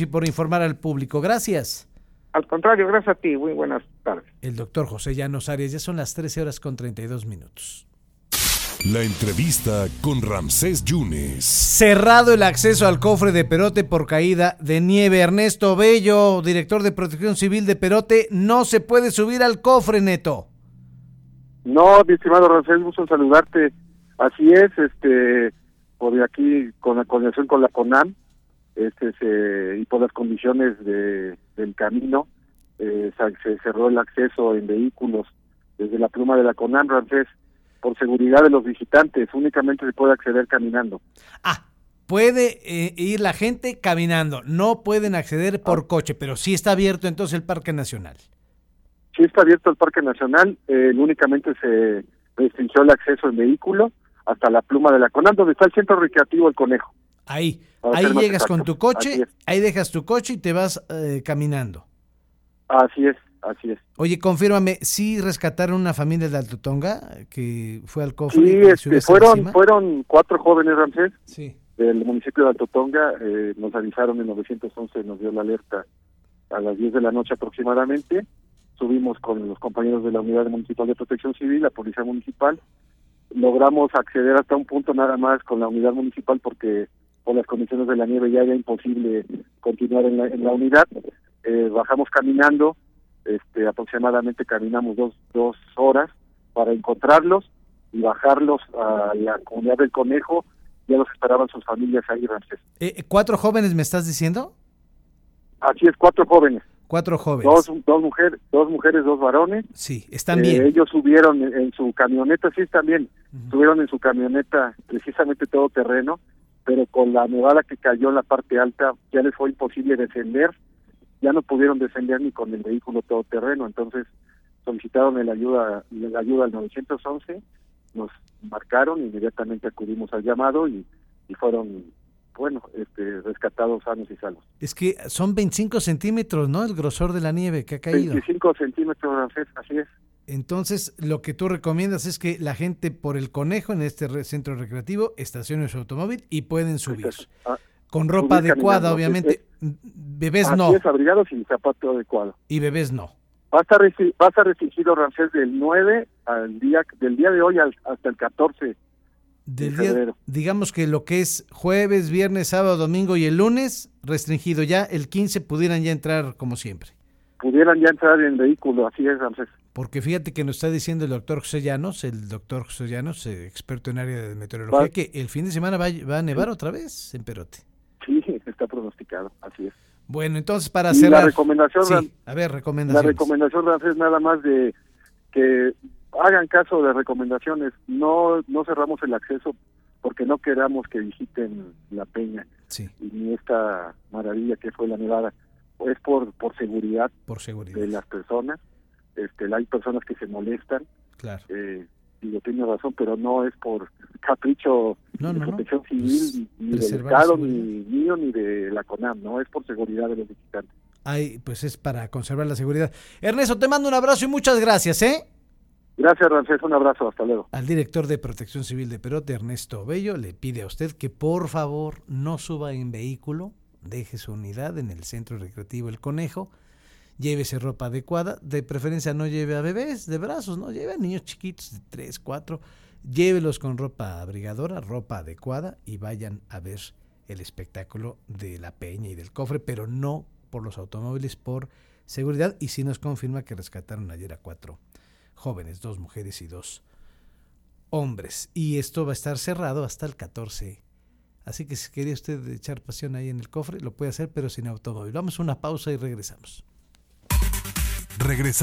y por informar al público. Gracias. Al contrario, gracias a ti. Muy buenas tardes. El doctor José Llanos Arias. Ya son las 13 horas con 32 minutos. La entrevista con Ramsés Yunes. Cerrado el acceso al cofre de Perote por caída de nieve. Ernesto Bello, director de Protección Civil de Perote, no se puede subir al cofre, Neto. No, mi estimado Ramsés, gusto saludarte. Así es, este, por aquí con la coordinación con la CONAM, este, se, y por las condiciones de, del camino, eh, se cerró el acceso en vehículos desde la pluma de la CONAM, Ramsés, por seguridad de los visitantes, únicamente se puede acceder caminando. Ah, puede eh, ir la gente caminando, no pueden acceder por ah. coche, pero sí está abierto entonces el Parque Nacional. Sí está abierto el Parque Nacional, eh, únicamente se restringió el acceso en vehículo hasta la pluma de la CONAM, donde está el centro recreativo El Conejo. Ahí, ahí llegas con tu coche, ahí dejas tu coche y te vas eh, caminando. Así es, así es. Oye, confírmame, ¿sí rescataron una familia de Altotonga que fue al cofre? Sí, este, fueron, fueron cuatro jóvenes, Ramsés, sí. del municipio de Altotonga, eh, nos avisaron en 911, nos dio la alerta a las 10 de la noche aproximadamente, subimos con los compañeros de la Unidad Municipal de Protección Civil, la Policía Municipal, logramos acceder hasta un punto nada más con la unidad municipal porque por las condiciones de la nieve ya era imposible continuar en la, en la unidad. Eh, bajamos caminando, este, aproximadamente caminamos dos, dos horas para encontrarlos y bajarlos a la comunidad del Conejo. Ya los esperaban sus familias ahí, Ramsés. Eh, ¿Cuatro jóvenes me estás diciendo? Así es, cuatro jóvenes. Cuatro jóvenes. Dos, dos, mujeres, dos mujeres, dos varones. Sí, están bien. Eh, ellos subieron en, su camioneta, sí están bien. Subieron en su camioneta precisamente todo terreno, pero con la nevada que cayó en la parte alta ya les fue imposible descender. Ya no pudieron descender ni con el vehículo todoterreno, entonces solicitaron la ayuda, la ayuda al 911, nos marcaron, inmediatamente acudimos al llamado y, y fueron bueno, este, rescatados sanos y salvos. Es que son 25 centímetros, ¿no? El grosor de la nieve que ha caído. 25 centímetros, así es. Entonces, lo que tú recomiendas es que la gente por el conejo en este centro recreativo estacione su automóvil y pueden subir. Ah, Con ropa adecuada, obviamente. Bebés no. Es, abrigados y zapato adecuado. Y bebés no. Va a estar, va a estar restringido, Ramsés, del 9 al día, del día de hoy hasta el 14 del digamos que lo que es jueves, viernes, sábado, domingo y el lunes, restringido ya, el 15 pudieran ya entrar como siempre. Pudieran ya entrar en vehículo, así es, Ramsés. Porque fíjate que nos está diciendo el doctor José Llanos, el doctor José Llanos, eh, experto en área de meteorología, que el fin de semana va, a nevar otra vez en Perote. Sí, está pronosticado, así es. Bueno, entonces para hacer la recomendación, a ver, recomendación. La recomendación, Ramsés, nada más de que hagan caso de recomendaciones, no no cerramos el acceso porque no queramos que visiten la peña y ni esta maravilla que fue la nevada, es por por seguridad, por seguridad. de las personas, este hay personas que se molestan, claro. Eh, y yo tengo razón, pero no es por capricho de protección civil, ni del Estado, ni mío, ni de la CONAM, no, es por seguridad de los visitantes. Ay, pues es para conservar la seguridad. Ernesto, te mando un abrazo y muchas gracias, ¿eh? Gracias, Ramsés. Un abrazo. Hasta luego. Al director de Protección Civil de Perote, Ernesto Bello, le pide a usted que por favor no suba en vehículo, deje su unidad en el centro recreativo El Conejo, llévese ropa adecuada, de preferencia no lleve a bebés de brazos, no lleve a niños chiquitos de 3, 4, llévelos con ropa abrigadora, ropa adecuada y vayan a ver el espectáculo de la peña y del cofre, pero no por los automóviles, por seguridad. Y si nos confirma que rescataron ayer a cuatro jóvenes, dos mujeres y dos hombres. Y esto va a estar cerrado hasta el 14. Así que si quería usted echar pasión ahí en el cofre, lo puede hacer, pero sin automóvil. Vamos a una pausa y regresamos. Regresamos.